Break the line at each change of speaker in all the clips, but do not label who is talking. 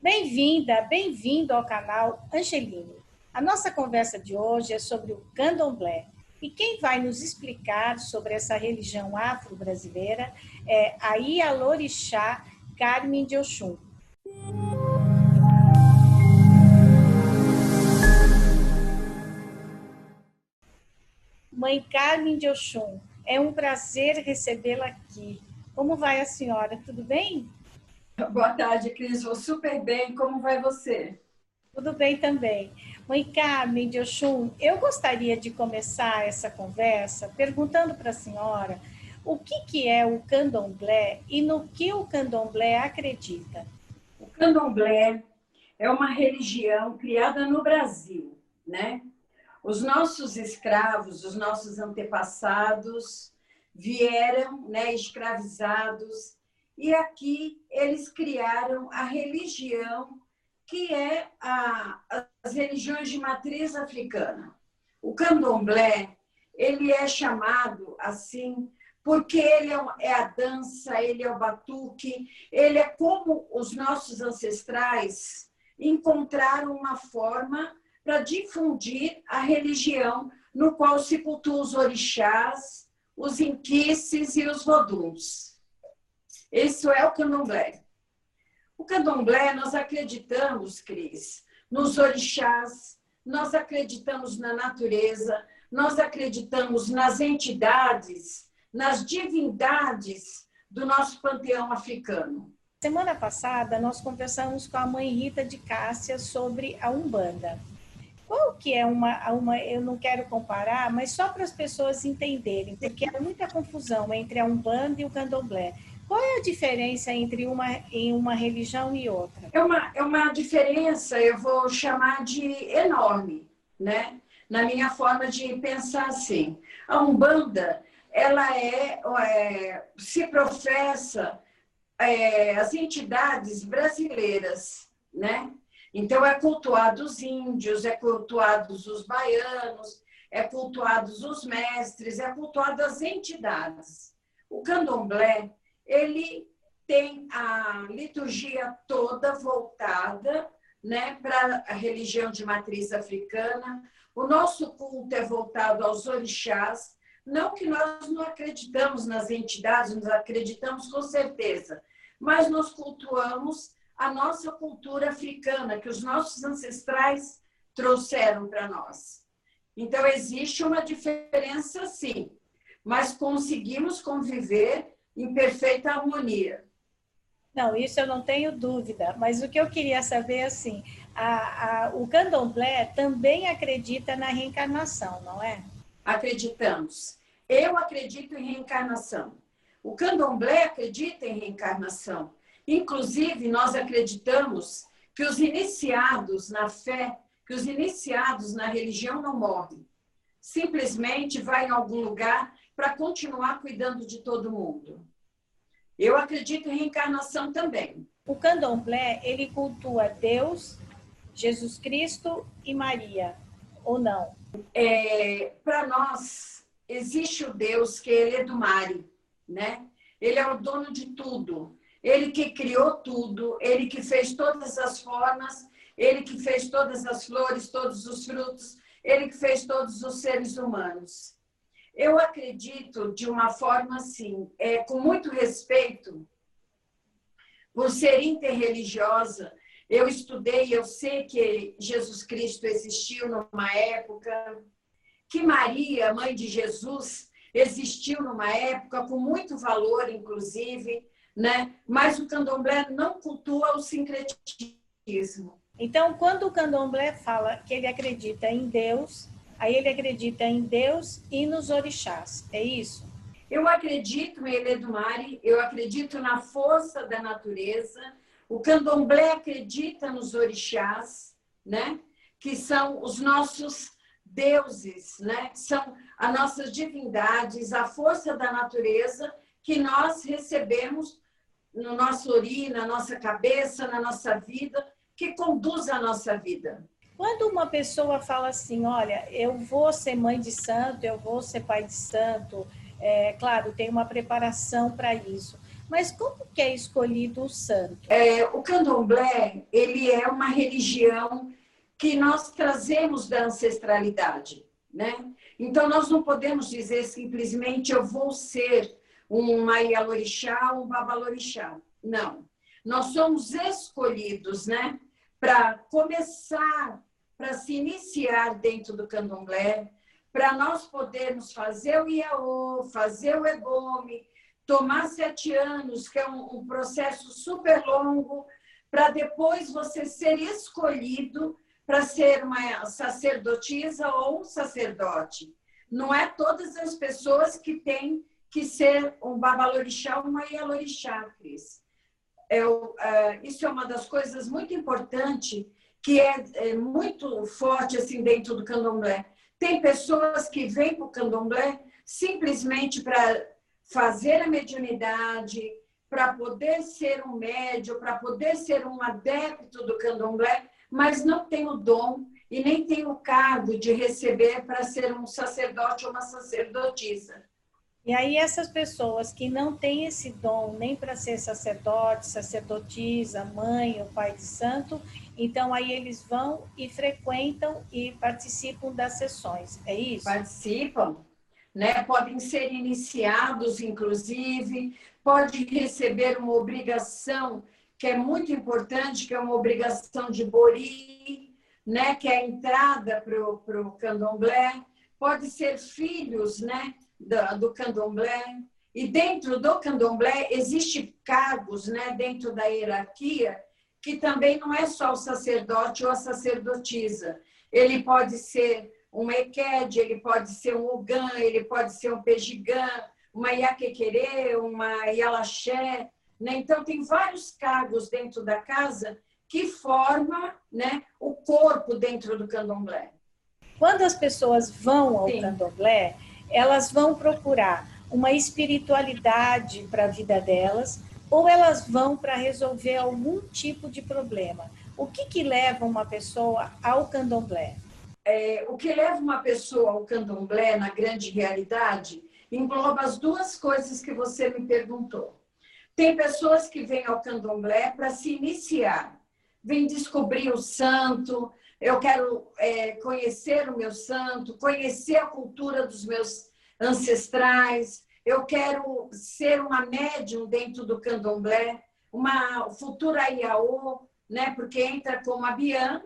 Bem-vinda, bem-vindo ao canal Angeline. A nossa conversa de hoje é sobre o candomblé. E quem vai nos explicar sobre essa religião afro-brasileira é a Ialorixá Carmen de Oxum. Mãe Carmen de Oxum, é um prazer recebê-la aqui. Como vai a senhora? Tudo bem?
Boa tarde, Cris. Vou super bem. Como vai você?
Tudo bem também. Mãe Carmen de Oxum, eu gostaria de começar essa conversa perguntando para a senhora o que, que é o candomblé e no que o candomblé acredita.
O candomblé é uma religião criada no Brasil, né? Os nossos escravos, os nossos antepassados vieram, né, escravizados e aqui eles criaram a religião que é a, as religiões de matriz africana. O candomblé, ele é chamado assim porque ele é, é a dança, ele é o batuque, ele é como os nossos ancestrais encontraram uma forma para difundir a religião no qual se cultua os orixás, os inquices e os voduns. Isso é o candomblé. O candomblé, nós acreditamos, Cris, nos orixás, nós acreditamos na natureza, nós acreditamos nas entidades, nas divindades do nosso panteão africano.
Semana passada, nós conversamos com a mãe Rita de Cássia sobre a Umbanda. Qual que é uma, uma, eu não quero comparar, mas só para as pessoas entenderem, porque há muita confusão entre a Umbanda e o Candomblé. Qual é a diferença entre uma, em uma religião e outra?
É uma, é uma diferença, eu vou chamar de enorme, né? Na minha forma de pensar assim. A Umbanda, ela é, é se professa é, as entidades brasileiras, né? Então, é cultuado os índios, é cultuados os baianos, é cultuados os mestres, é cultuado as entidades. O candomblé ele tem a liturgia toda voltada né, para a religião de matriz africana. O nosso culto é voltado aos orixás. Não que nós não acreditamos nas entidades, nós acreditamos com certeza, mas nós cultuamos a nossa cultura africana, que os nossos ancestrais trouxeram para nós. Então, existe uma diferença, sim, mas conseguimos conviver em perfeita harmonia.
Não, isso eu não tenho dúvida, mas o que eu queria saber é assim, a, a, o candomblé também acredita na reencarnação, não é?
Acreditamos. Eu acredito em reencarnação. O candomblé acredita em reencarnação. Inclusive, nós acreditamos que os iniciados na fé, que os iniciados na religião não morrem. Simplesmente vai em algum lugar para continuar cuidando de todo mundo. Eu acredito em reencarnação também.
O candomblé, ele cultua Deus, Jesus Cristo e Maria, ou não?
É, para nós, existe o Deus que ele é do Mari, né? Ele é o dono de tudo. Ele que criou tudo, ele que fez todas as formas, ele que fez todas as flores, todos os frutos, ele que fez todos os seres humanos. Eu acredito de uma forma assim, é, com muito respeito, por ser interreligiosa, eu estudei, eu sei que Jesus Cristo existiu numa época, que Maria, mãe de Jesus, existiu numa época com muito valor, inclusive, né? Mas o candomblé não cultua o sincretismo.
Então, quando o candomblé fala que ele acredita em Deus, Aí ele acredita em Deus e nos orixás. É isso?
Eu acredito em Eledumare, eu acredito na força da natureza. O candomblé acredita nos orixás, né? Que são os nossos deuses, né? São as nossas divindades, a força da natureza que nós recebemos no nosso ori, na nossa cabeça, na nossa vida, que conduz a nossa vida.
Quando uma pessoa fala assim, olha, eu vou ser mãe de santo, eu vou ser pai de santo, é, claro, tem uma preparação para isso. Mas como que é escolhido o santo?
É, o candomblé, ele é uma religião que nós trazemos da ancestralidade, né? Então, nós não podemos dizer simplesmente eu vou ser um Maialorixá ou um Babalorixá. Não. Nós somos escolhidos, né? Para começar, para se iniciar dentro do candomblé, para nós podermos fazer o Iaô, fazer o Ebome, tomar sete anos, que é um, um processo super longo, para depois você ser escolhido para ser uma sacerdotisa ou um sacerdote. Não é todas as pessoas que têm que ser um babalorixá ou uma ialorixá, Cris. É, é, isso é uma das coisas muito importantes que é, é, muito forte assim dentro do candomblé. Tem pessoas que vêm para o candomblé simplesmente para fazer a mediunidade, para poder ser um médio, para poder ser um adepto do candomblé, mas não tem o dom e nem tem o cargo de receber para ser um sacerdote ou uma sacerdotisa.
E aí essas pessoas que não têm esse dom nem para ser sacerdote, sacerdotisa, mãe ou pai de santo, então aí eles vão e frequentam e participam das sessões, é isso?
Participam, né? Podem ser iniciados, inclusive, pode receber uma obrigação que é muito importante, que é uma obrigação de Bori, né, que é a entrada para o candomblé, pode ser filhos né, do, do candomblé, e dentro do candomblé existe cargos né, dentro da hierarquia que também não é só o sacerdote ou a sacerdotisa. Ele pode ser um equede, ele pode ser um ogã, ele pode ser um pejigã, uma iaquequerê, uma ialaxé, né? Então, tem vários cargos dentro da casa que formam né, o corpo dentro do candomblé.
Quando as pessoas vão ao Sim. candomblé, elas vão procurar uma espiritualidade para a vida delas ou elas vão para resolver algum tipo de problema. O que, que leva uma pessoa ao candomblé?
É, o que leva uma pessoa ao candomblé, na grande realidade, engloba as duas coisas que você me perguntou. Tem pessoas que vêm ao candomblé para se iniciar, vêm descobrir o santo, eu quero é, conhecer o meu santo, conhecer a cultura dos meus ancestrais, eu quero ser uma médium dentro do candomblé, uma futura Iaô, né? porque entra como a Bian,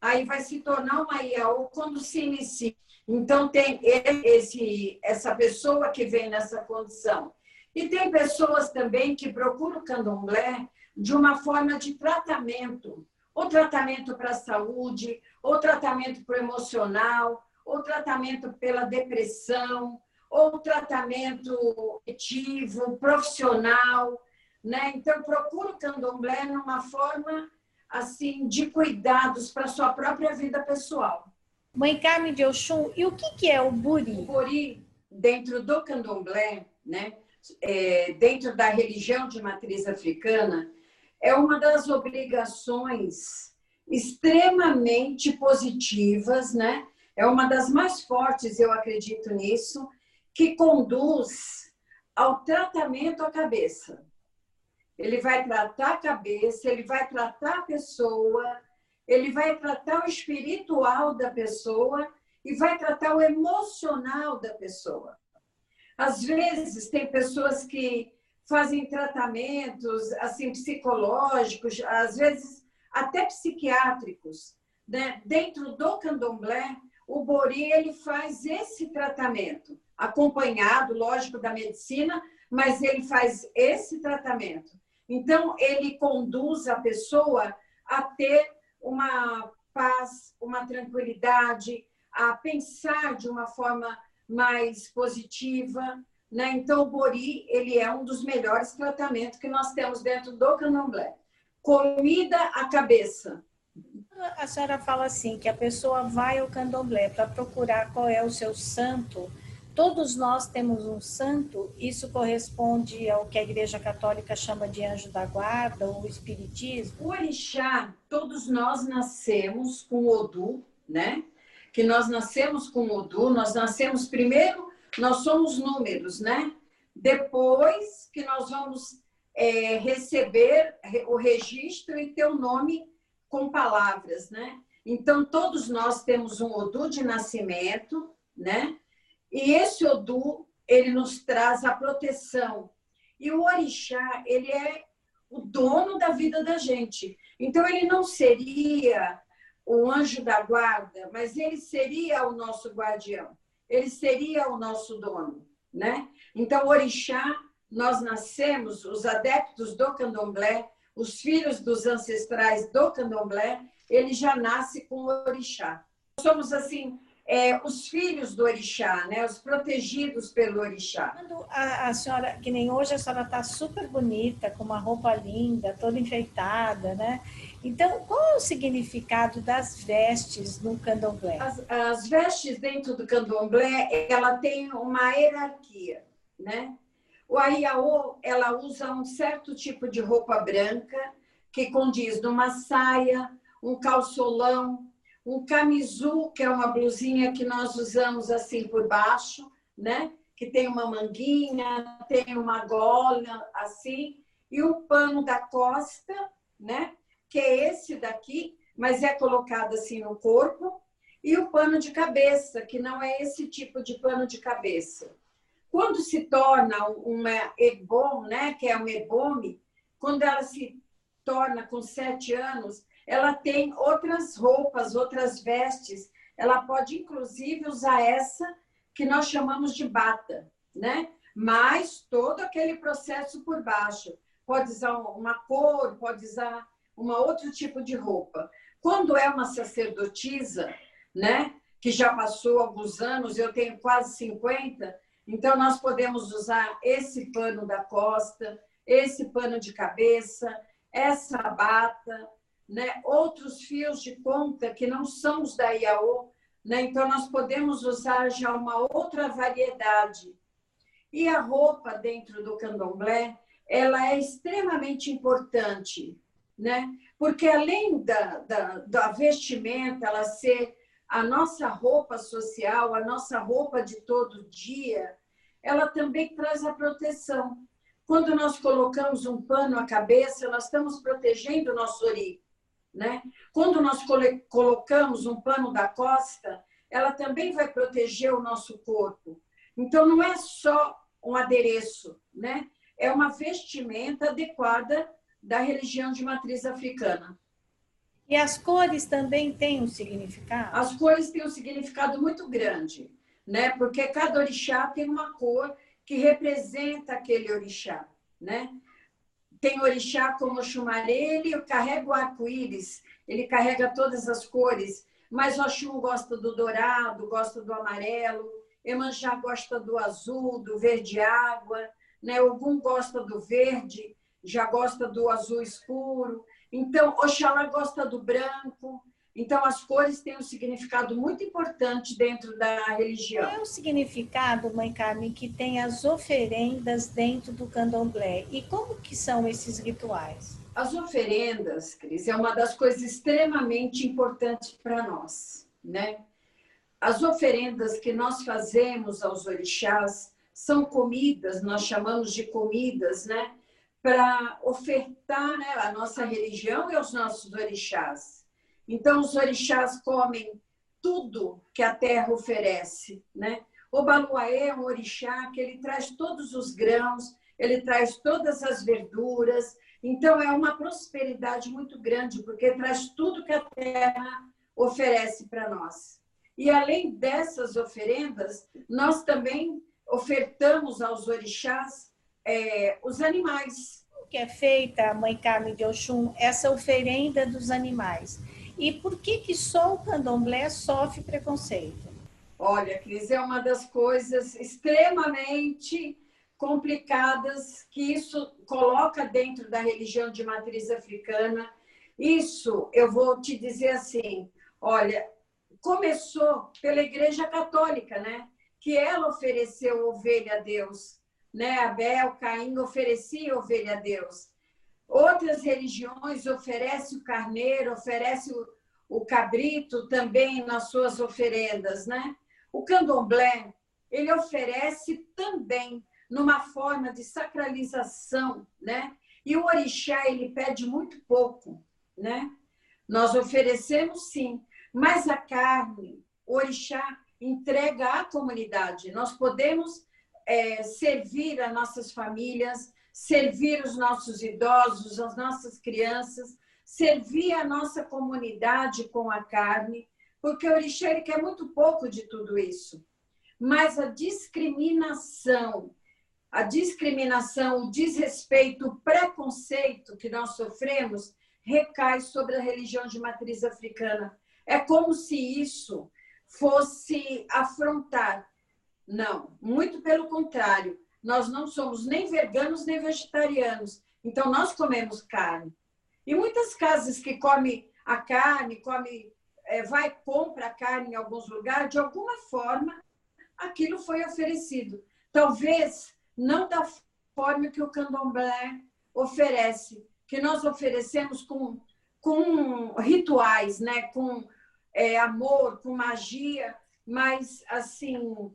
aí vai se tornar uma Iaô quando se inicia. Então, tem esse, essa pessoa que vem nessa condição e tem pessoas também que procuram o candomblé de uma forma de tratamento, ou tratamento para a saúde, ou tratamento para o emocional, ou tratamento pela depressão, ou tratamento etivo, profissional, né? Então procura o candomblé numa forma assim de cuidados para sua própria vida pessoal.
Mãe Carmen de Oxum, e o que que é o buri? O
buri dentro do candomblé, né? é, dentro da religião de matriz africana, é uma das obrigações extremamente positivas, né? É uma das mais fortes, eu acredito nisso, que conduz ao tratamento à cabeça. Ele vai tratar a cabeça, ele vai tratar a pessoa, ele vai tratar o espiritual da pessoa e vai tratar o emocional da pessoa. Às vezes, tem pessoas que fazem tratamentos assim psicológicos, às vezes até psiquiátricos. Né? Dentro do candomblé, o Bori ele faz esse tratamento, acompanhado, lógico, da medicina, mas ele faz esse tratamento. Então, ele conduz a pessoa a ter uma paz, uma tranquilidade, a pensar de uma forma mais positiva. Né? Então, o Bori ele é um dos melhores tratamentos que nós temos dentro do candomblé. Comida à cabeça.
A senhora fala assim, que a pessoa vai ao candomblé para procurar qual é o seu santo. Todos nós temos um santo, isso corresponde ao que a Igreja Católica chama de anjo da guarda ou espiritismo?
O orixá, todos nós nascemos com o Odu, né? que nós nascemos com o Odu, nós nascemos primeiro, nós somos números, né? Depois que nós vamos é, receber o registro e ter o nome com palavras, né? Então, todos nós temos um Odu de nascimento, né? E esse Odu, ele nos traz a proteção. E o Orixá, ele é o dono da vida da gente. Então, ele não seria o anjo da guarda, mas ele seria o nosso guardião. Ele seria o nosso dono, né? Então, Orixá, nós nascemos, os adeptos do candomblé, os filhos dos ancestrais do candomblé, ele já nasce com o orixá. Somos, assim, é, os filhos do orixá, né? os protegidos pelo orixá.
Quando a, a senhora, que nem hoje, a senhora está super bonita, com uma roupa linda, toda enfeitada, né? Então, qual é o significado das vestes no candomblé?
As, as vestes dentro do candomblé, ela tem uma hierarquia, né? O Ariaô, ela usa um certo tipo de roupa branca que condiz numa saia, um calçolão, um camisu, que é uma blusinha que nós usamos assim por baixo, né? Que tem uma manguinha, tem uma gola assim, e um pano da costa, né? Que é esse daqui, mas é colocado assim no corpo, e o pano de cabeça, que não é esse tipo de pano de cabeça. Quando se torna uma ebom, né, que é um ebome, quando ela se torna com sete anos, ela tem outras roupas, outras vestes. Ela pode, inclusive, usar essa que nós chamamos de bata, né? Mas todo aquele processo por baixo. Pode usar uma cor, pode usar um outro tipo de roupa. Quando é uma sacerdotisa, né? Que já passou alguns anos, eu tenho quase 50, então, nós podemos usar esse pano da costa, esse pano de cabeça, essa bata, né? outros fios de ponta que não são os da IAO. Né? Então, nós podemos usar já uma outra variedade. E a roupa dentro do candomblé, ela é extremamente importante, né? porque além da, da, da vestimenta, ela ser a nossa roupa social, a nossa roupa de todo dia, ela também traz a proteção. Quando nós colocamos um pano à cabeça, nós estamos protegendo o nosso ori. Né? Quando nós colocamos um pano da costa, ela também vai proteger o nosso corpo. Então, não é só um adereço, né? é uma vestimenta adequada da religião de matriz africana.
E as cores também têm um significado?
As cores têm um significado muito grande, né? Porque cada orixá tem uma cor que representa aquele orixá, né? Tem orixá como o Xumaré, ele carrega o arco-íris, ele carrega todas as cores, mas o Oxum gosta do dourado, gosta do amarelo, Emanjá gosta do azul, do verde água, né? Ogum gosta do verde, já gosta do azul escuro. Então, Oxalá gosta do branco. Então, as cores têm um significado muito importante dentro da religião.
Qual é o significado, Mãe Carmen, que tem as oferendas dentro do candomblé? E como que são esses rituais?
As oferendas, Cris, é uma das coisas extremamente importantes para nós, né? As oferendas que nós fazemos aos orixás são comidas, nós chamamos de comidas, né? Para ofertar né, a nossa religião e os nossos orixás. Então, os orixás comem tudo que a terra oferece. Né? O Baluaê é um orixá que ele traz todos os grãos, ele traz todas as verduras. Então, é uma prosperidade muito grande, porque traz tudo que a terra oferece para nós. E além dessas oferendas, nós também ofertamos aos orixás é, os animais.
Que é feita, Mãe Carmen de Oxum, essa oferenda dos animais? E por que, que só o candomblé sofre preconceito?
Olha, Cris, é uma das coisas extremamente complicadas que isso coloca dentro da religião de matriz africana. Isso, eu vou te dizer assim, olha, começou pela Igreja Católica, né? Que ela ofereceu ovelha a Deus né? Abel, Caim oferecia ovelha a Deus. Outras religiões oferecem o carneiro, oferecem o, cabrito também nas suas oferendas, né? O candomblé, ele oferece também numa forma de sacralização, né? E o orixá, ele pede muito pouco, né? Nós oferecemos sim, mas a carne, o orixá entrega à comunidade. Nós podemos é, servir as nossas famílias, servir os nossos idosos, as nossas crianças, servir a nossa comunidade com a carne, porque o orixá quer muito pouco de tudo isso. Mas a discriminação, a discriminação, o desrespeito, o preconceito que nós sofremos recai sobre a religião de matriz africana. É como se isso fosse afrontar. Não, muito pelo contrário. Nós não somos nem veganos nem vegetarianos. Então, nós comemos carne. E muitas casas que comem a carne, come, é, vai compra a carne em alguns lugares, de alguma forma, aquilo foi oferecido. Talvez não da forma que o candomblé oferece, que nós oferecemos com, com rituais, né? com é, amor, com magia, mas assim,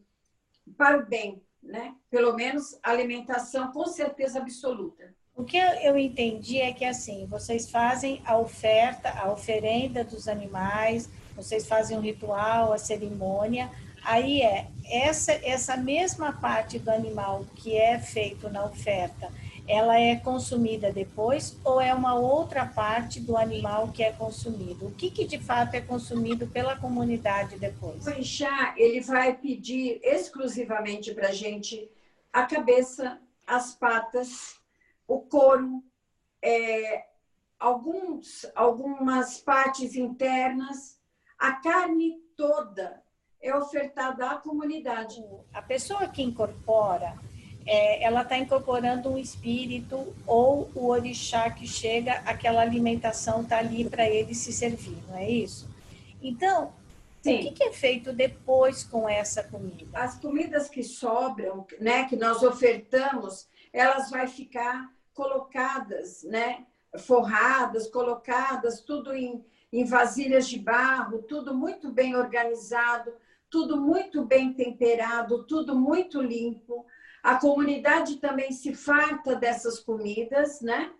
para o bem, né? Pelo menos alimentação com certeza absoluta.
O que eu entendi é que assim, vocês fazem a oferta, a oferenda dos animais, vocês fazem um ritual, a cerimônia, aí é essa essa mesma parte do animal que é feito na oferta, ela é consumida depois ou é uma outra parte do animal que é consumido? O que, que de fato é consumido pela comunidade depois?
O Ixá, ele vai pedir exclusivamente para a gente a cabeça, as patas, o couro, é, alguns, algumas partes internas, a carne toda é ofertada à comunidade.
A pessoa que incorpora é, ela está incorporando um espírito ou o orixá que chega, aquela alimentação está ali para ele se servir, não é isso? Então, Sim. o que, que, é feito depois com essa comida?
As comidas que sobram, né, que nós ofertamos, elas vão ficar colocadas, né, forradas, colocadas, tudo em, em vasilhas de barro, tudo muito bem organizado, tudo muito bem temperado, tudo muito limpo a comunidade também se farta dessas comidas, né?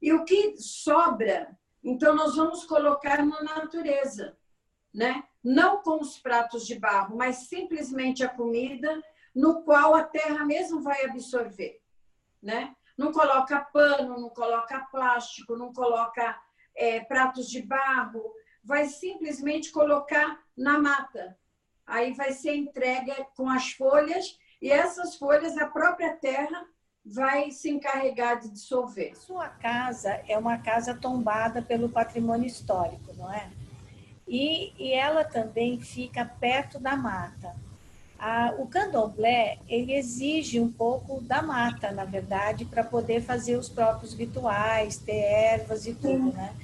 E o que sobra, então nós vamos colocar na natureza, né? Não com os pratos de barro, mas simplesmente a comida no qual a terra mesmo vai absorver, né? Não coloca pano, não coloca plástico, não coloca é, pratos de barro, vai simplesmente colocar na mata. Aí vai ser entregue com as folhas e essas folhas a própria terra vai se encarregar de dissolver.
Sua casa é uma casa tombada pelo patrimônio histórico, não é? E, e ela também fica perto da mata. A, o candomblé, ele exige um pouco da mata, na verdade, para poder fazer os próprios rituais, ter ervas e tudo, né?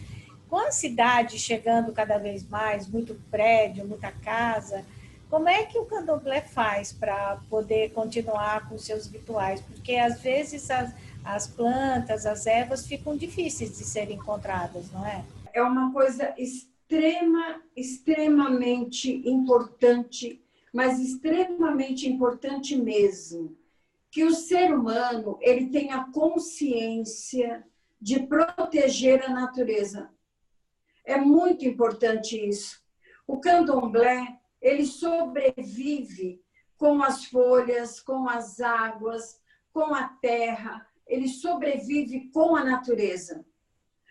Com a cidade chegando cada vez mais, muito prédio, muita casa, como é que o candomblé faz para poder continuar com seus rituais? Porque às vezes as, as plantas, as ervas ficam difíceis de serem encontradas, não é?
É uma coisa extrema, extremamente importante, mas extremamente importante mesmo, que o ser humano ele tenha consciência de proteger a natureza. É muito importante isso. O candomblé ele sobrevive com as folhas, com as águas, com a terra, ele sobrevive com a natureza.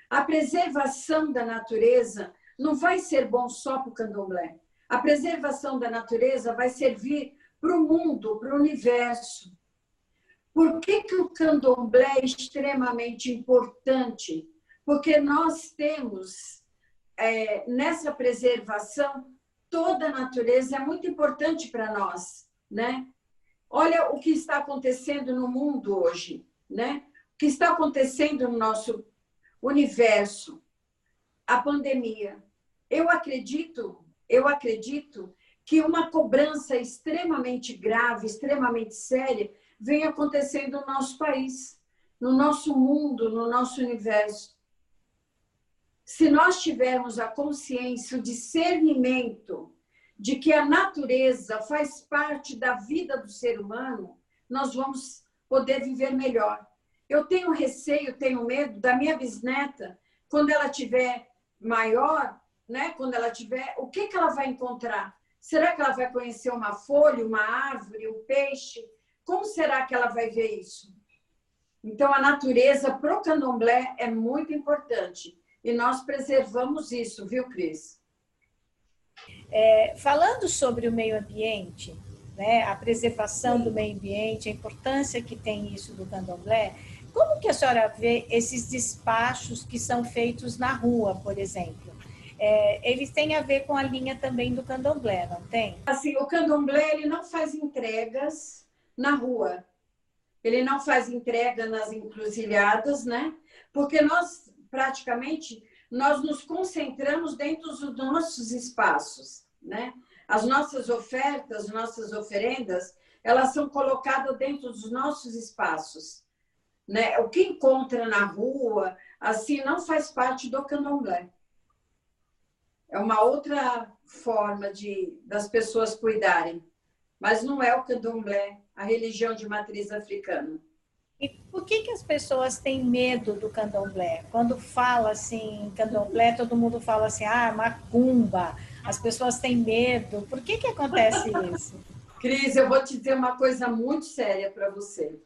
A preservação da natureza não vai ser bom só para o candomblé. A preservação da natureza vai servir para o mundo, para o universo. Por que, que o candomblé é extremamente importante? Porque nós temos é, nessa preservação toda a natureza é muito importante para nós, né? Olha o que está acontecendo no mundo hoje, né? O que está acontecendo no nosso universo, a pandemia. Eu acredito, eu acredito que uma cobrança extremamente grave, extremamente séria, vem acontecendo no nosso país, no nosso mundo, no nosso universo. Se nós tivermos a consciência, o discernimento de que a natureza faz parte da vida do ser humano, nós vamos poder viver melhor. Eu tenho receio, tenho medo da minha bisneta, quando ela tiver maior, né? Quando ela tiver, o que que ela vai encontrar? Será que ela vai conhecer uma folha, uma árvore, um peixe? Como será que ela vai ver isso? Então, a natureza para o candomblé é muito importante. E nós preservamos isso, viu, Cris?
É, falando sobre o meio ambiente, né, a preservação Sim. do meio ambiente, a importância que tem isso do candomblé, como que a senhora vê esses despachos que são feitos na rua, por exemplo? É, eles têm a ver com a linha também do candomblé, não tem?
Assim, o candomblé ele não faz entregas na rua. Ele não faz entrega nas encruzilhadas, né? Porque nós praticamente nós nos concentramos dentro dos nossos espaços, né? As nossas ofertas, nossas oferendas, elas são colocadas dentro dos nossos espaços, né? O que encontra na rua, assim, não faz parte do candomblé. É uma outra forma de das pessoas cuidarem, mas não é o candomblé, a religião de matriz africana.
E por que, que as pessoas têm medo do candomblé? Quando fala assim, candomblé, todo mundo fala assim, ah, macumba. As pessoas têm medo. Por que, que acontece isso?
Cris, eu vou te dizer uma coisa muito séria para você.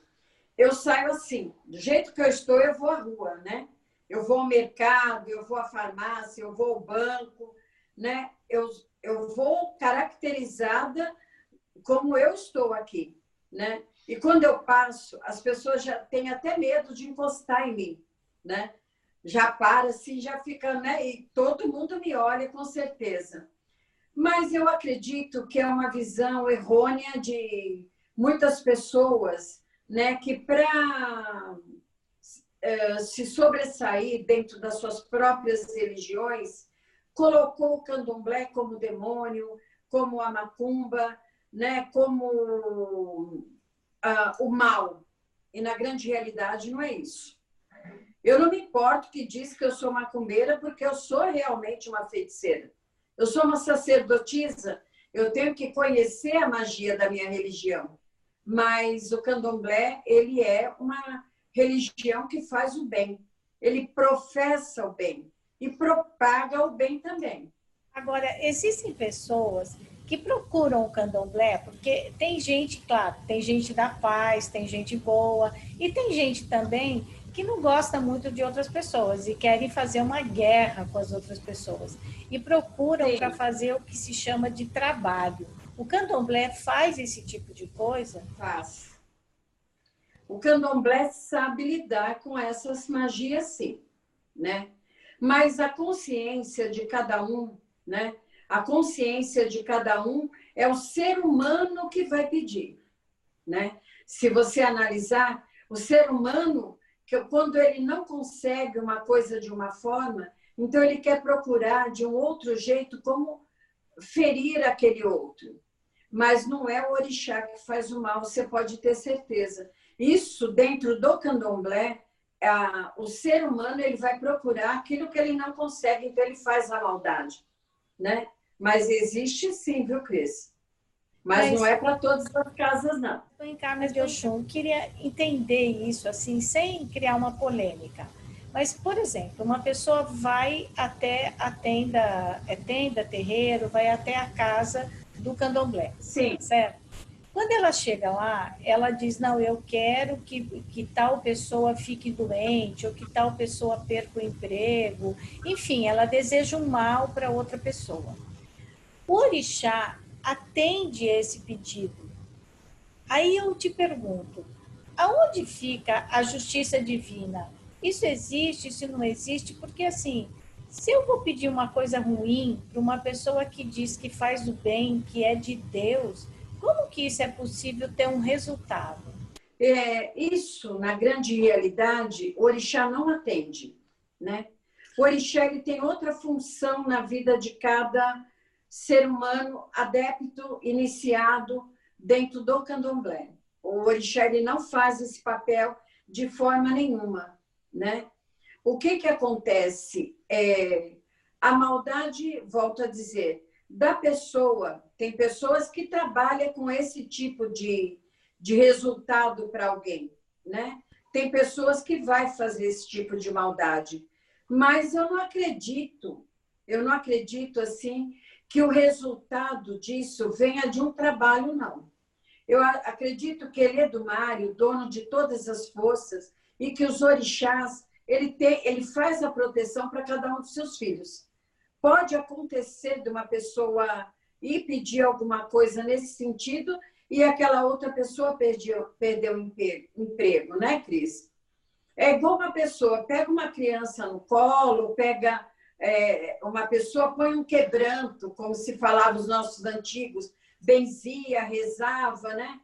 Eu saio assim, do jeito que eu estou, eu vou à rua, né? Eu vou ao mercado, eu vou à farmácia, eu vou ao banco, né? Eu, eu vou caracterizada como eu estou aqui, né? E quando eu passo, as pessoas já têm até medo de encostar em mim, né? Já para assim, já fica, né? E todo mundo me olha com certeza. Mas eu acredito que é uma visão errônea de muitas pessoas, né? Que para é, se sobressair dentro das suas próprias religiões, colocou o candomblé como demônio, como a macumba, né? Como uh, o mal. E na grande realidade não é isso. Eu não me importo que diz que eu sou macumbeira, porque eu sou realmente uma feiticeira. Eu sou uma sacerdotisa, eu tenho que conhecer a magia da minha religião. Mas o candomblé, ele é uma religião que faz o bem. Ele professa o bem e propaga o bem também.
Agora, existem pessoas que procuram o candomblé, porque tem gente, claro, tem gente da paz, tem gente boa, e tem gente também que não gosta muito de outras pessoas e querem fazer uma guerra com as outras pessoas e procuram para fazer o que se chama de trabalho. O candomblé faz esse tipo de coisa?
Faz. O candomblé sabe lidar com essas magias, sim, né? Mas a consciência de cada um, né? A consciência de cada um é o ser humano que vai pedir, né? Se você analisar, o ser humano, que quando ele não consegue uma coisa de uma forma, então ele quer procurar de um outro jeito como ferir aquele outro. Mas não é o orixá que faz o mal, você pode ter certeza. Isso dentro do candomblé, o ser humano ele vai procurar aquilo que ele não consegue, então ele faz a maldade, né? Mas existe sim, viu, Cris? Mas, Mas não é para todas as casas, não.
Em Carmen de Oxum, queria entender isso, assim, sem criar uma polêmica. Mas, por exemplo, uma pessoa vai até a tenda, é tenda, terreiro, vai até a casa do candomblé.
Sim.
Certo? Quando ela chega lá, ela diz: Não, eu quero que, que tal pessoa fique doente, ou que tal pessoa perca o emprego. Enfim, ela deseja um mal para outra pessoa. O orixá atende esse pedido. Aí eu te pergunto, aonde fica a justiça divina? Isso existe, isso não existe? Porque assim, se eu vou pedir uma coisa ruim para uma pessoa que diz que faz o bem, que é de Deus, como que isso é possível ter um resultado?
É, isso, na grande realidade, o orixá não atende, né? O orixá ele tem outra função na vida de cada ser humano adepto, iniciado dentro do candomblé. O orixá ele não faz esse papel de forma nenhuma, né? O que que acontece? É, a maldade, volto a dizer, da pessoa, tem pessoas que trabalham com esse tipo de, de resultado para alguém, né? tem pessoas que vai fazer esse tipo de maldade. Mas eu não acredito, eu não acredito assim que o resultado disso venha de um trabalho, não. Eu acredito que ele é do Mário, dono de todas as forças, e que os orixás, ele, tem, ele faz a proteção para cada um dos seus filhos. Pode acontecer de uma pessoa ir pedir alguma coisa nesse sentido e aquela outra pessoa perdeu, perdeu o emprego, né, Cris? É igual uma pessoa pega uma criança no colo, pega é, uma pessoa, põe um quebranto, como se falava os nossos antigos, benzia, rezava, né?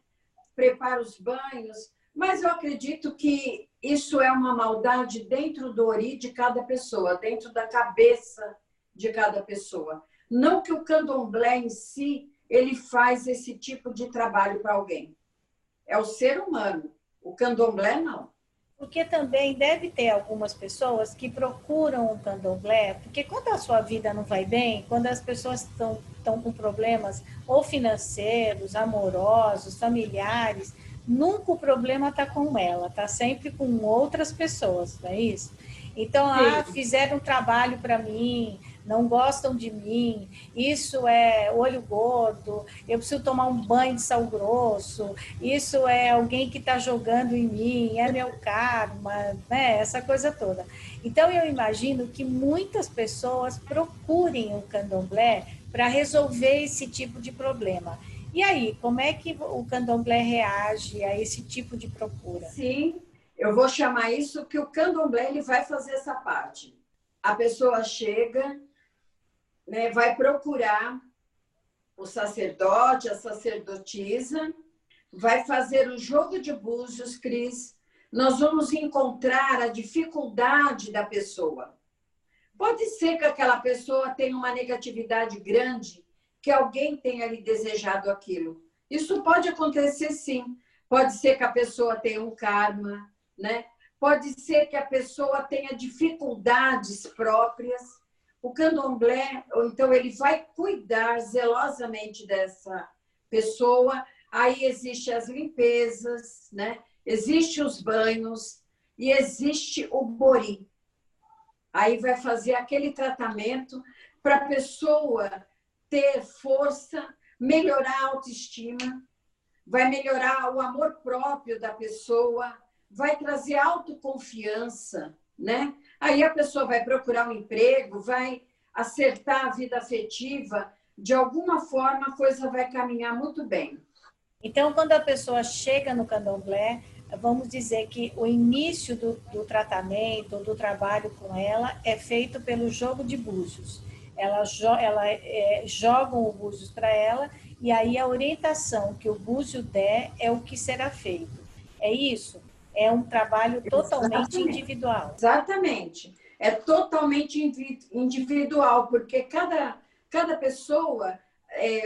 prepara os banhos. Mas eu acredito que isso é uma maldade dentro do ori de cada pessoa, dentro da cabeça de cada pessoa. Não que o candomblé em si ele faz esse tipo de trabalho para alguém. É o ser humano. O candomblé não.
Porque também deve ter algumas pessoas que procuram o candomblé, porque quando a sua vida não vai bem, quando as pessoas estão, estão com problemas ou financeiros, amorosos, familiares, nunca o problema está com ela, está sempre com outras pessoas, não é isso? Então, ah, fizeram um trabalho para mim, não gostam de mim, isso é olho gordo, eu preciso tomar um banho de sal grosso, isso é alguém que está jogando em mim, é meu karma, né? essa coisa toda. Então, eu imagino que muitas pessoas procurem o candomblé para resolver esse tipo de problema. E aí, como é que o candomblé reage a esse tipo de procura?
Sim, eu vou chamar isso que o candomblé ele vai fazer essa parte. A pessoa chega, né, vai procurar o sacerdote, a sacerdotisa, vai fazer o jogo de búzios, Cris. Nós vamos encontrar a dificuldade da pessoa. Pode ser que aquela pessoa tenha uma negatividade grande, que alguém tenha lhe desejado aquilo. Isso pode acontecer sim. Pode ser que a pessoa tenha um karma, né? Pode ser que a pessoa tenha dificuldades próprias o candomblé, então, ele vai cuidar zelosamente dessa pessoa. Aí existe as limpezas, né? Existe os banhos e existe o bori. Aí vai fazer aquele tratamento para a pessoa ter força, melhorar a autoestima, vai melhorar o amor próprio da pessoa, vai trazer autoconfiança, né? Aí a pessoa vai procurar um emprego, vai acertar a vida afetiva, de alguma forma a coisa vai caminhar muito bem.
Então, quando a pessoa chega no candomblé, vamos dizer que o início do, do tratamento, do trabalho com ela, é feito pelo jogo de búzios. Ela, ela é, o búzios para ela e aí a orientação que o búzio der é o que será feito. É isso? É um trabalho totalmente Exatamente. individual.
Exatamente. É totalmente individual, porque cada, cada pessoa, é,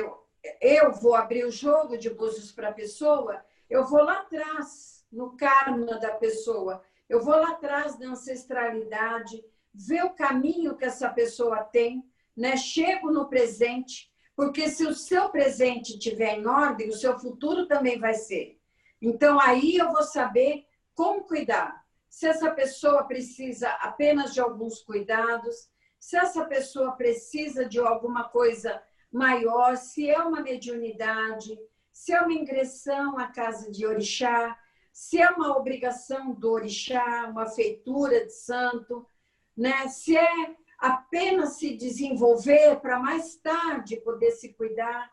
eu vou abrir o jogo de búzios para a pessoa, eu vou lá atrás, no karma da pessoa, eu vou lá atrás da ancestralidade, ver o caminho que essa pessoa tem, né? chego no presente, porque se o seu presente estiver em ordem, o seu futuro também vai ser. Então, aí eu vou saber como cuidar? Se essa pessoa precisa apenas de alguns cuidados, se essa pessoa precisa de alguma coisa maior, se é uma mediunidade, se é uma ingressão à casa de orixá, se é uma obrigação do orixá, uma feitura de santo, né? Se é apenas se desenvolver para mais tarde poder se cuidar,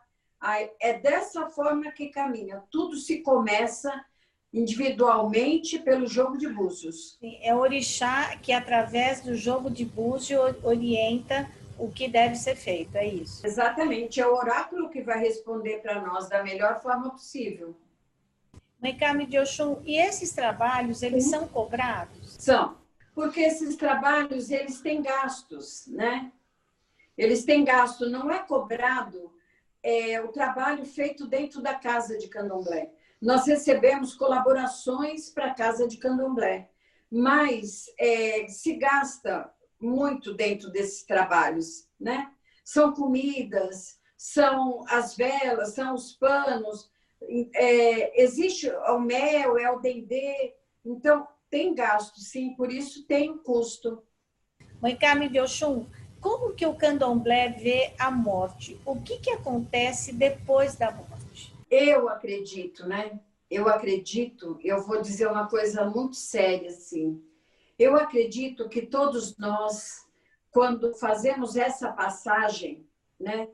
é dessa forma que caminha. Tudo se começa individualmente pelo jogo de búzios.
É o orixá que, através do jogo de búzios, orienta o que deve ser feito, é isso?
Exatamente, é o oráculo que vai responder para nós da melhor forma possível.
Mecame de Oxum, e esses trabalhos, eles são cobrados?
São, porque esses trabalhos, eles têm gastos, né? Eles têm gasto, não é cobrado é, o trabalho feito dentro da casa de candomblé nós recebemos colaborações para a Casa de Candomblé, mas é, se gasta muito dentro desses trabalhos, né? São comidas, são as velas, são os panos, é, existe o mel, é o dendê. Então, tem gasto, sim, por isso tem um custo.
Mãe Carmen Oxum, como que o candomblé vê a morte? O que, que acontece depois da morte?
Eu acredito, né? Eu acredito, eu vou dizer uma coisa muito séria, assim. Eu acredito que todos nós, quando fazemos essa passagem, né,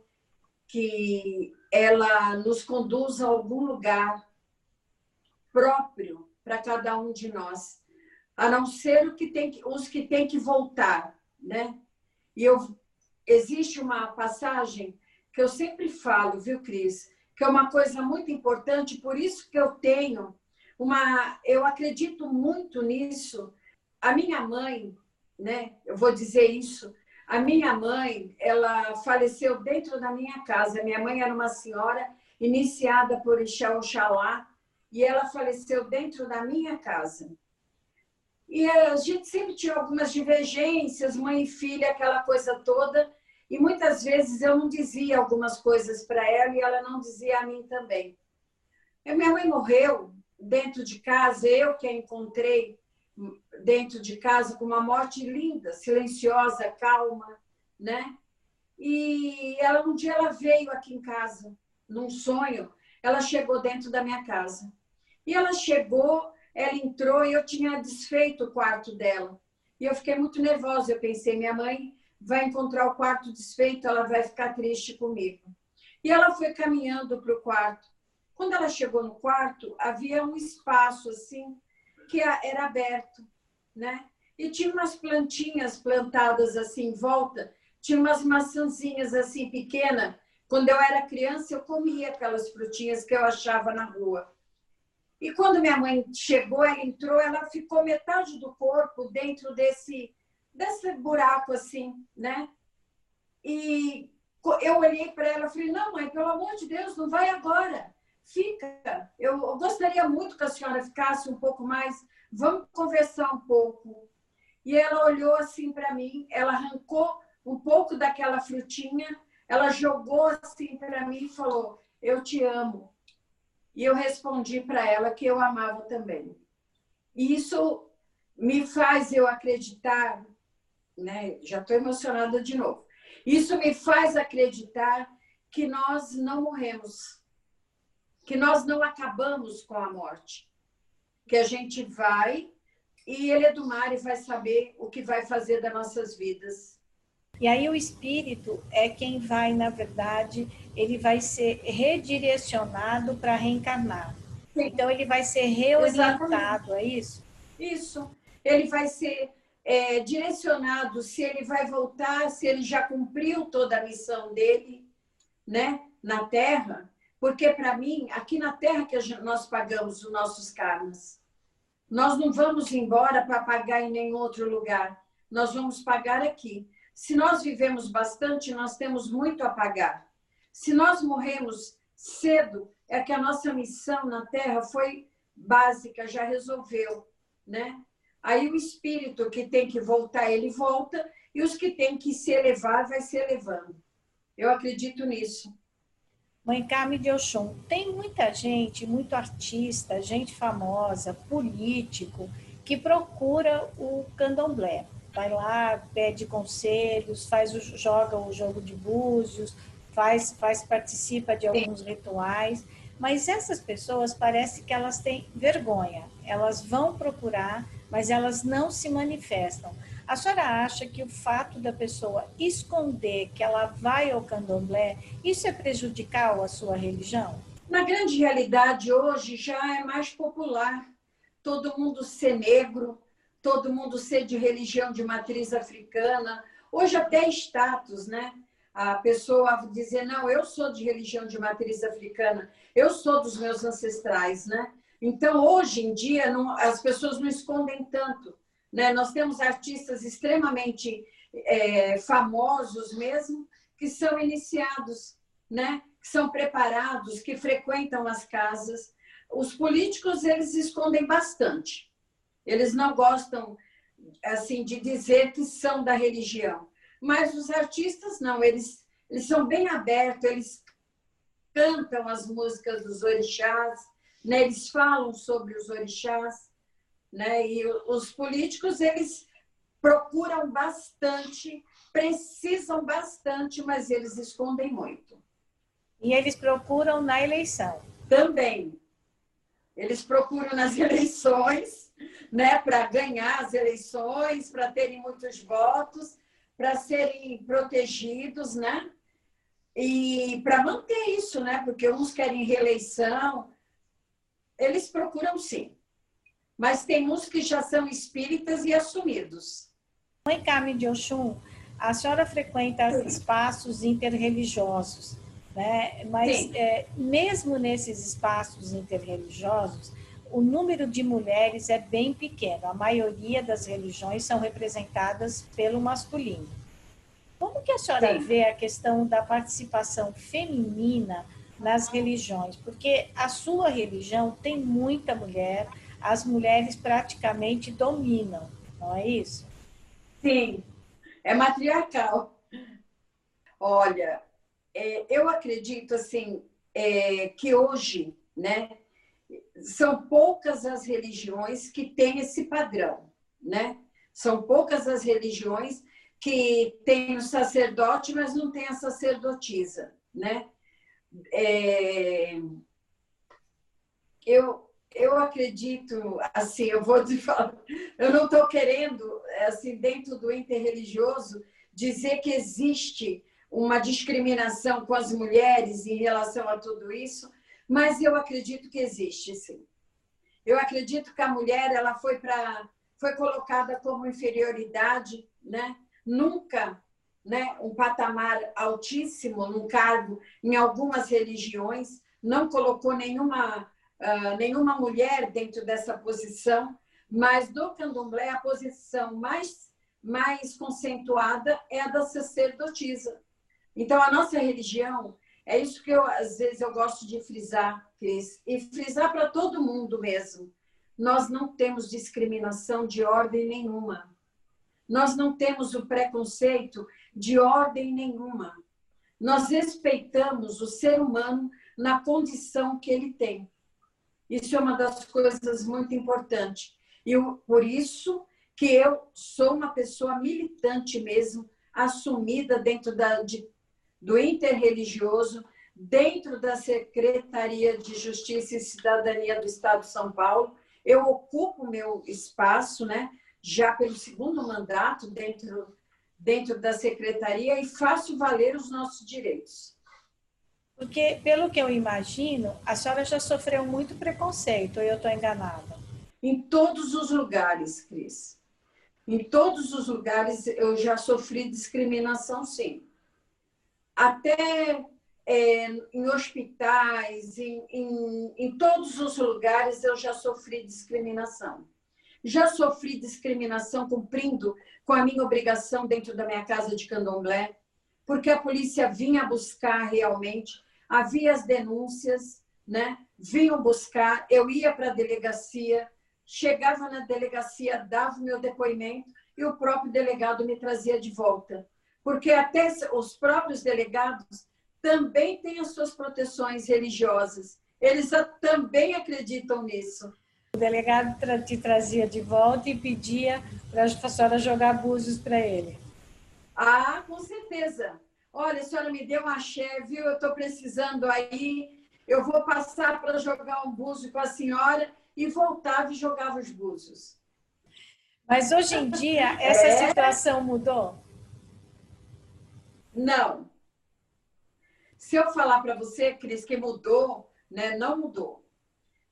que ela nos conduz a algum lugar próprio para cada um de nós, a não ser que tem, os que têm que voltar, né? E eu, existe uma passagem que eu sempre falo, viu, Cris? Que é uma coisa muito importante, por isso que eu tenho uma. Eu acredito muito nisso. A minha mãe, né? Eu vou dizer isso. A minha mãe, ela faleceu dentro da minha casa. Minha mãe era uma senhora iniciada por Ixá Oxalá e ela faleceu dentro da minha casa. E a gente sempre tinha algumas divergências, mãe e filha, aquela coisa toda. E muitas vezes eu não dizia algumas coisas para ela e ela não dizia a mim também. E minha mãe morreu dentro de casa, eu que a encontrei dentro de casa com uma morte linda, silenciosa, calma, né? E ela um dia ela veio aqui em casa, num sonho, ela chegou dentro da minha casa. E ela chegou ela entrou e eu tinha desfeito o quarto dela. E eu fiquei muito nervosa. Eu pensei, minha mãe vai encontrar o quarto desfeito, ela vai ficar triste comigo. E ela foi caminhando para o quarto. Quando ela chegou no quarto, havia um espaço assim que era aberto, né? E tinha umas plantinhas plantadas assim em volta, tinha umas maçãzinhas assim pequenas. Quando eu era criança, eu comia aquelas frutinhas que eu achava na rua. E quando minha mãe chegou, ela entrou, ela ficou metade do corpo dentro desse, desse buraco assim, né? E eu olhei para ela e falei: Não, mãe, pelo amor de Deus, não vai agora. Fica. Eu gostaria muito que a senhora ficasse um pouco mais. Vamos conversar um pouco. E ela olhou assim para mim, ela arrancou um pouco daquela frutinha, ela jogou assim para mim e falou: Eu te amo. E eu respondi para ela que eu amava também. E isso me faz eu acreditar, né? Já estou emocionada de novo. Isso me faz acreditar que nós não morremos, que nós não acabamos com a morte, que a gente vai e ele é do mar e vai saber o que vai fazer das nossas vidas.
E aí o espírito é quem vai, na verdade, ele vai ser redirecionado para reencarnar. Sim. Então ele vai ser reorientado, Exatamente. é isso?
Isso. Ele vai ser é, direcionado se ele vai voltar, se ele já cumpriu toda a missão dele, né, na Terra. Porque para mim, aqui na Terra que nós pagamos os nossos karmas. Nós não vamos embora para pagar em nenhum outro lugar. Nós vamos pagar aqui. Se nós vivemos bastante, nós temos muito a pagar. Se nós morremos cedo, é que a nossa missão na Terra foi básica, já resolveu, né? Aí o espírito que tem que voltar, ele volta, e os que têm que se elevar, vai se elevando. Eu acredito nisso.
Mãe Carmen de Oxum, tem muita gente, muito artista, gente famosa, político, que procura o candomblé vai lá, pede conselhos, faz o, joga o jogo de búzios, faz, faz participa de alguns Sim. rituais, mas essas pessoas parece que elas têm vergonha, elas vão procurar, mas elas não se manifestam. A senhora acha que o fato da pessoa esconder que ela vai ao candomblé, isso é prejudicial à sua religião?
Na grande realidade, hoje já é mais popular todo mundo ser negro, todo mundo ser de religião de matriz africana, hoje até status, né? A pessoa dizer, não, eu sou de religião de matriz africana, eu sou dos meus ancestrais, né? Então, hoje em dia, não, as pessoas não escondem tanto. Né? Nós temos artistas extremamente é, famosos mesmo, que são iniciados, né? que são preparados, que frequentam as casas. Os políticos, eles escondem bastante. Eles não gostam assim de dizer que são da religião. Mas os artistas não, eles, eles são bem abertos, eles cantam as músicas dos orixás, né? eles falam sobre os orixás. né? E os políticos, eles procuram bastante, precisam bastante, mas eles escondem muito.
E eles procuram na eleição.
Também. Eles procuram nas eleições, né, para ganhar as eleições, para terem muitos votos, para serem protegidos, né? E para manter isso, né? Porque uns querem reeleição, eles procuram sim. Mas tem uns que já são espíritas e assumidos.
Mãe Carmen de Oxum, a senhora frequenta espaços interreligiosos, né? Mas é, mesmo nesses espaços interreligiosos, o número de mulheres é bem pequeno. A maioria das religiões são representadas pelo masculino. Como que a senhora Sim. vê a questão da participação feminina nas religiões? Porque a sua religião tem muita mulher, as mulheres praticamente dominam, não é isso?
Sim, é matriarcal. Olha, é, eu acredito assim é, que hoje, né, são poucas as religiões que têm esse padrão, né? São poucas as religiões que tem o sacerdote, mas não tem a sacerdotisa, né? É... Eu, eu acredito, assim, eu vou te falar, eu não estou querendo, assim, dentro do interreligioso, dizer que existe uma discriminação com as mulheres em relação a tudo isso, mas eu acredito que existe, sim. Eu acredito que a mulher ela foi para foi colocada como inferioridade, né? nunca né, um patamar altíssimo num cargo em algumas religiões, não colocou nenhuma, uh, nenhuma mulher dentro dessa posição, mas do candomblé a posição mais, mais conceituada é a da sacerdotisa. Então, a nossa religião, é isso que eu, às vezes eu gosto de frisar, Cris, e frisar para todo mundo mesmo. Nós não temos discriminação de ordem nenhuma. Nós não temos o preconceito de ordem nenhuma. Nós respeitamos o ser humano na condição que ele tem. Isso é uma das coisas muito importantes. E por isso que eu sou uma pessoa militante mesmo, assumida dentro da, de, do interreligioso, dentro da Secretaria de Justiça e Cidadania do Estado de São Paulo. Eu ocupo meu espaço, né? já pelo segundo mandato dentro, dentro da secretaria e faço valer os nossos direitos.
Porque, pelo que eu imagino, a senhora já sofreu muito preconceito, ou eu estou enganada?
Em todos os lugares, Cris. Em todos os lugares eu já sofri discriminação, sim. Até é, em hospitais, em, em, em todos os lugares eu já sofri discriminação. Já sofri discriminação cumprindo com a minha obrigação dentro da minha casa de candomblé, porque a polícia vinha buscar realmente, havia as denúncias, né? Vinham buscar, eu ia para a delegacia, chegava na delegacia, dava o meu depoimento e o próprio delegado me trazia de volta. Porque até os próprios delegados também têm as suas proteções religiosas. Eles também acreditam nisso.
O delegado te trazia de volta e pedia para a senhora jogar búzios para ele.
Ah, com certeza. Olha, a senhora me deu um axé, viu? Eu estou precisando aí. Eu vou passar para jogar um búzio com a senhora e voltava e jogava os búzios.
Mas hoje em dia, essa é... situação mudou?
Não. Se eu falar para você, Cris, que mudou, né? não mudou.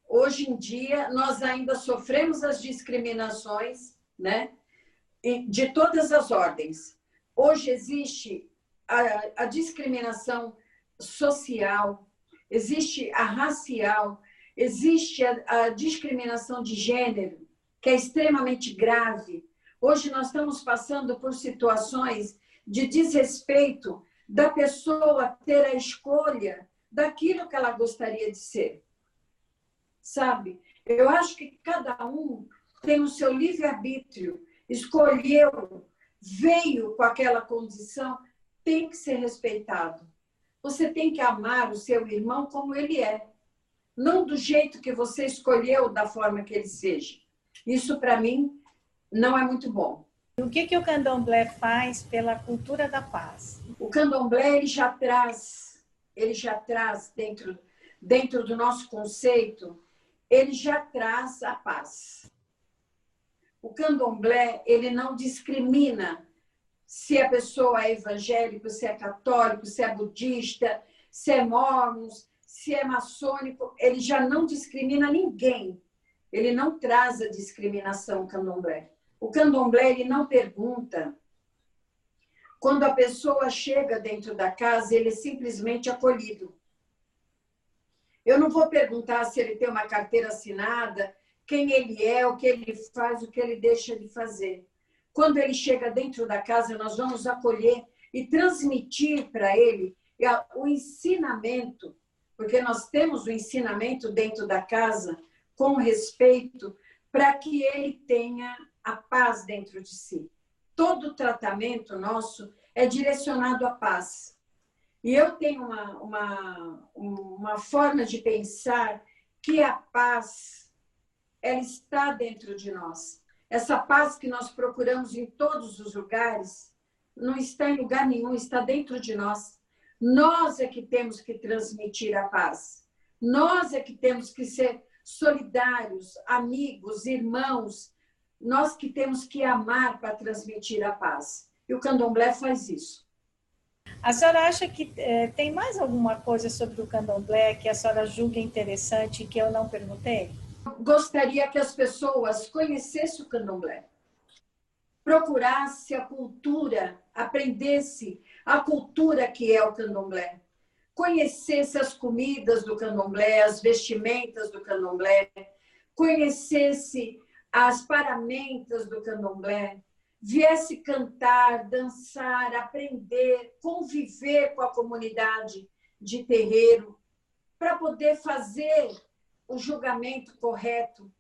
Hoje em dia, nós ainda sofremos as discriminações, né? De todas as ordens. Hoje existe a, a discriminação social, existe a racial, existe a, a discriminação de gênero, que é extremamente grave. Hoje nós estamos passando por situações de desrespeito da pessoa ter a escolha daquilo que ela gostaria de ser sabe? Eu acho que cada um tem o seu livre-arbítrio, escolheu, veio com aquela condição, tem que ser respeitado. Você tem que amar o seu irmão como ele é, não do jeito que você escolheu, da forma que ele seja. Isso, para mim, não é muito bom.
O que, que o candomblé faz pela cultura da paz?
O candomblé ele já traz, ele já traz dentro, dentro do nosso conceito, ele já traz a paz. O candomblé ele não discrimina se a pessoa é evangélico, se é católico, se é budista, se é mormon, se é maçônico, ele já não discrimina ninguém. Ele não traz a discriminação candomblé. O candomblé ele não pergunta. Quando a pessoa chega dentro da casa, ele é simplesmente acolhido. Eu não vou perguntar se ele tem uma carteira assinada, quem ele é, o que ele faz, o que ele deixa de fazer. Quando ele chega dentro da casa, nós vamos acolher e transmitir para ele o ensinamento, porque nós temos o ensinamento dentro da casa com respeito para que ele tenha a paz dentro de si. Todo tratamento nosso é direcionado à paz. E eu tenho uma, uma, uma forma de pensar que a paz ela está dentro de nós. Essa paz que nós procuramos em todos os lugares não está em lugar nenhum, está dentro de nós. Nós é que temos que transmitir a paz. Nós é que temos que ser solidários, amigos, irmãos, nós que temos que amar para transmitir a paz. E o candomblé faz isso.
A senhora acha que é, tem mais alguma coisa sobre o candomblé que a senhora julga interessante que eu não perguntei?
Gostaria que as pessoas conhecessem o candomblé, procurasse a cultura, aprendesse a cultura que é o candomblé, conhecesse as comidas do candomblé, as vestimentas do candomblé, conhecesse as paramentas do candomblé, viesse cantar, dançar, aprender, conviver com a comunidade de terreiro, para poder fazer o julgamento correto,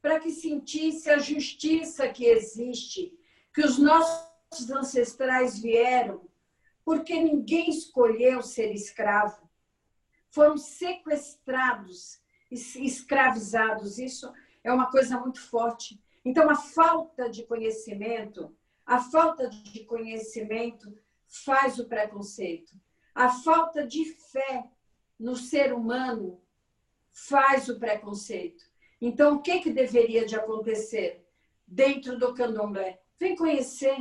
para que sentisse a justiça que existe, que os nossos ancestrais vieram, porque ninguém escolheu ser escravo. Foram sequestrados, escravizados. Isso é uma coisa muito forte. Então, a falta de conhecimento, a falta de conhecimento faz o preconceito. A falta de fé no ser humano faz o preconceito. Então, o que, que deveria de acontecer dentro do candomblé? Vem conhecer,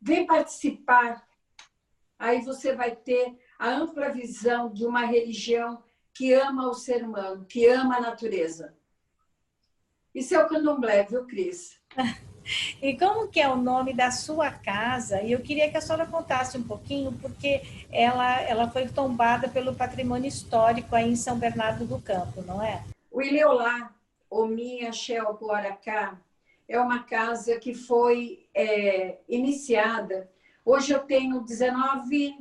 vem participar. Aí você vai ter a ampla visão de uma religião que ama o ser humano, que ama a natureza. Isso é o candomblé, viu, Cris?
E como que é o nome da sua casa? E eu queria que a senhora contasse um pouquinho, porque ela, ela foi tombada pelo patrimônio histórico aí em São Bernardo do Campo, não é?
O Ileolá, ou Minha Shell Poaracá, é uma casa que foi é, iniciada. Hoje eu tenho 19...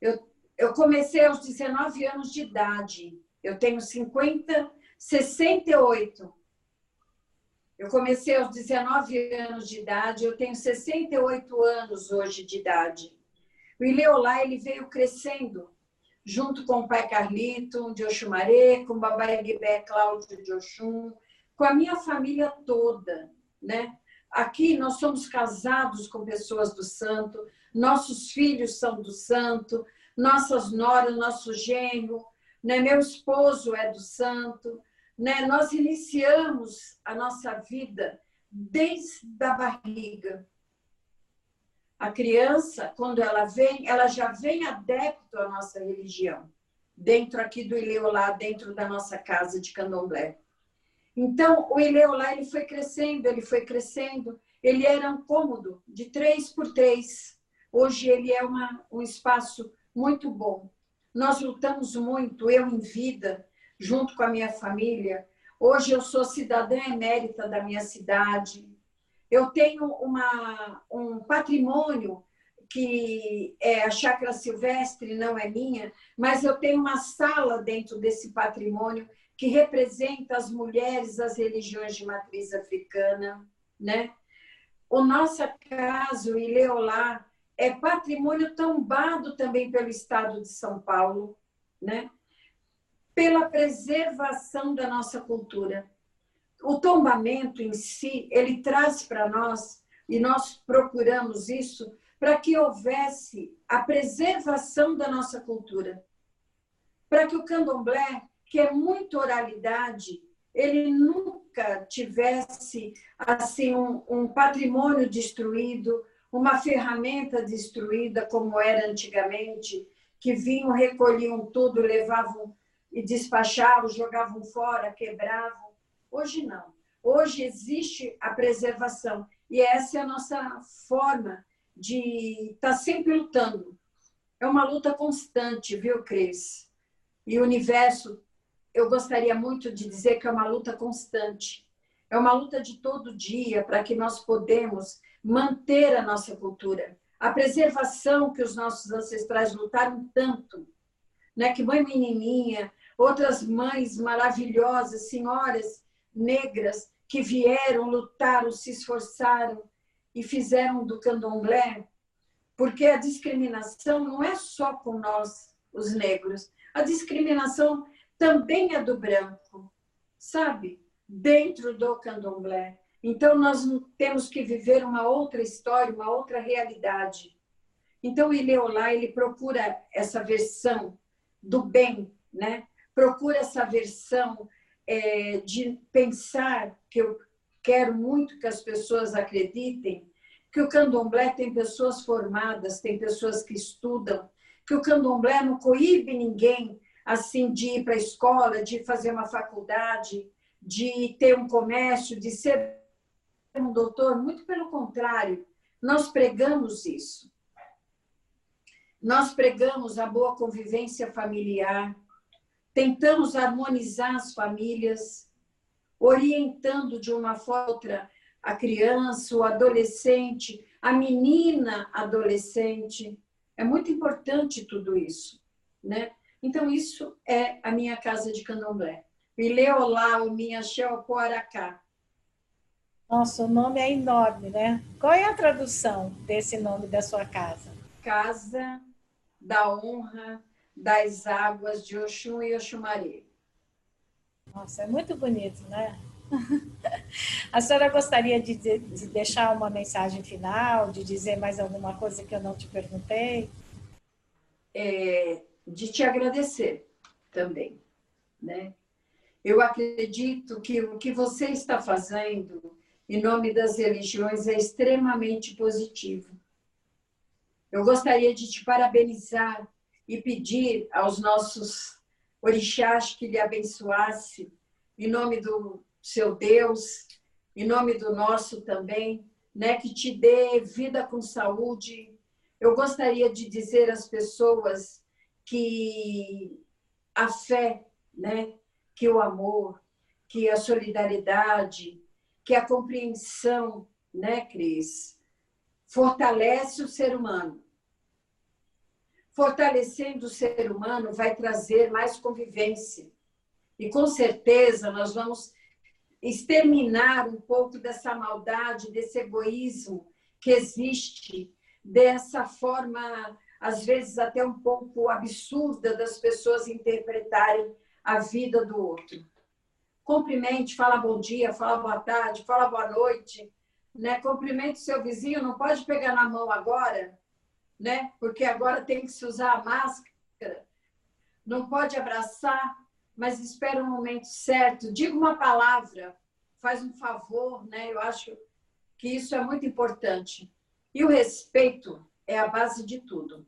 Eu, eu comecei aos 19 anos de idade. Eu tenho 50, 68. Eu comecei aos 19 anos de idade, eu tenho 68 anos hoje de idade. O Ileolá, ele veio crescendo junto com o pai Carlito de Oxumaré, com o babai Guibé Cláudio de Oxum, com a minha família toda, né? Aqui nós somos casados com pessoas do santo, nossos filhos são do santo, nossas noras, nosso genro, né? meu esposo é do santo, né? Nós iniciamos a nossa vida desde a barriga. A criança, quando ela vem, ela já vem adepto à nossa religião, dentro aqui do Ileolá, dentro da nossa casa de candomblé. Então, o Ileolá ele foi crescendo, ele foi crescendo. Ele era um cômodo de três por três. Hoje ele é uma, um espaço muito bom. Nós lutamos muito, eu em vida, junto com a minha família. Hoje eu sou cidadã emérita da minha cidade. Eu tenho uma, um patrimônio que é a chácara silvestre, não é minha, mas eu tenho uma sala dentro desse patrimônio que representa as mulheres das religiões de matriz africana, né? O nosso caso, Ileolá, é patrimônio tombado também pelo Estado de São Paulo, né? Pela preservação da nossa cultura. o tombamento em si, ele traz para nós, e nós procuramos isso, para que houvesse a preservação da nossa cultura. Para que o candomblé, que é muito oralidade, ele nunca tivesse assim um, um patrimônio destruído, uma ferramenta destruída como era antigamente, que vinham, recolhiam tudo, levavam e despachavam, jogavam fora, quebravam. Hoje não. Hoje existe a preservação e essa é a nossa forma de estar tá sempre lutando. É uma luta constante, viu, Cris? E o universo, eu gostaria muito de dizer que é uma luta constante. É uma luta de todo dia para que nós podemos manter a nossa cultura. A preservação que os nossos ancestrais lutaram tanto, né? Que mãe menininha, outras mães maravilhosas, senhoras negras que vieram, lutaram, se esforçaram e fizeram do candomblé, porque a discriminação não é só com nós, os negros, a discriminação também é do branco, sabe? Dentro do candomblé. Então, nós temos que viver uma outra história, uma outra realidade. Então, o Ileolá, ele procura essa versão do bem, né? Procura essa versão é, de pensar que eu quero muito que as pessoas acreditem que o candomblé tem pessoas formadas, tem pessoas que estudam, que o candomblé não coíbe ninguém assim de ir para a escola, de fazer uma faculdade, de ter um comércio, de ser um doutor, muito pelo contrário, nós pregamos isso. Nós pregamos a boa convivência familiar, tentamos harmonizar as famílias, orientando de uma forma outra a criança, o adolescente, a menina adolescente. É muito importante tudo isso, né? Então, isso é a minha casa de candomblé. Ileolá, o minha Poaracá.
Nossa, o nome é enorme, né? Qual é a tradução desse nome da sua casa?
Casa da honra das águas de Oxum e Oxumaré.
Nossa, é muito bonito, né? A senhora gostaria de, de, de, deixar uma mensagem final, de dizer mais alguma coisa que eu não te perguntei?
É, de te agradecer também, né? Eu acredito que o que você está fazendo em nome das religiões é extremamente positivo. Eu gostaria de te parabenizar e pedir aos nossos orixás que lhe abençoasse em nome do seu Deus, em nome do nosso também, né, que te dê vida com saúde. Eu gostaria de dizer às pessoas que a fé, né, que o amor, que a solidariedade, que a compreensão, né, Cris, fortalece o ser humano. Fortalecendo o ser humano vai trazer mais convivência. E com certeza nós vamos exterminar um pouco dessa maldade, desse egoísmo que existe, dessa forma, às vezes até um pouco absurda, das pessoas interpretarem a vida do outro. Cumprimente, fala bom dia, fala boa tarde, fala boa noite, né? Cumprimente seu vizinho, não pode pegar na mão agora, né? Porque agora tem que se usar a máscara. Não pode abraçar, mas espera um momento certo, diga uma palavra, faz um favor, né? Eu acho que isso é muito importante. E o respeito é a base de tudo.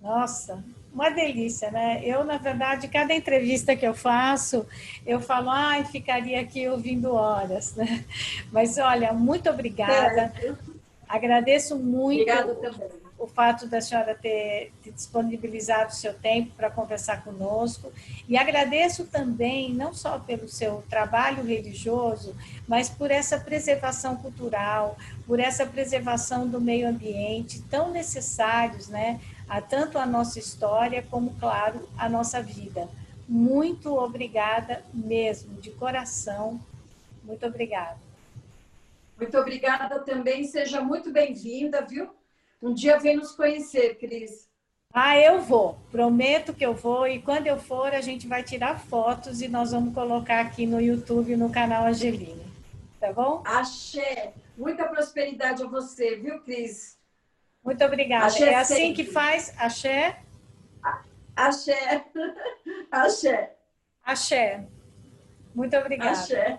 Nossa, uma delícia, né? Eu, na verdade, cada entrevista que eu faço, eu falo, ai, ficaria aqui ouvindo horas, né? Mas olha, muito obrigada. É, Agradeço muito.
Também
o fato da senhora ter, ter disponibilizado o seu tempo para conversar conosco. E agradeço também, não só pelo seu trabalho religioso, mas por essa preservação cultural, por essa preservação do meio ambiente, tão necessários, né? A tanto a nossa história, como, claro, a nossa vida. Muito obrigada mesmo, de coração. Muito obrigada.
Muito obrigada também. Seja muito bem-vinda, viu? Um dia vem nos conhecer, Cris.
Ah, eu vou. Prometo que eu vou. E quando eu for, a gente vai tirar fotos e nós vamos colocar aqui no YouTube, no canal Angeline. Tá bom?
Axé. Muita prosperidade a você, viu, Cris?
Muito obrigada. Axé é assim sempre. que faz? Axé?
Axé. Axé.
Axé. Muito obrigada.
Axé.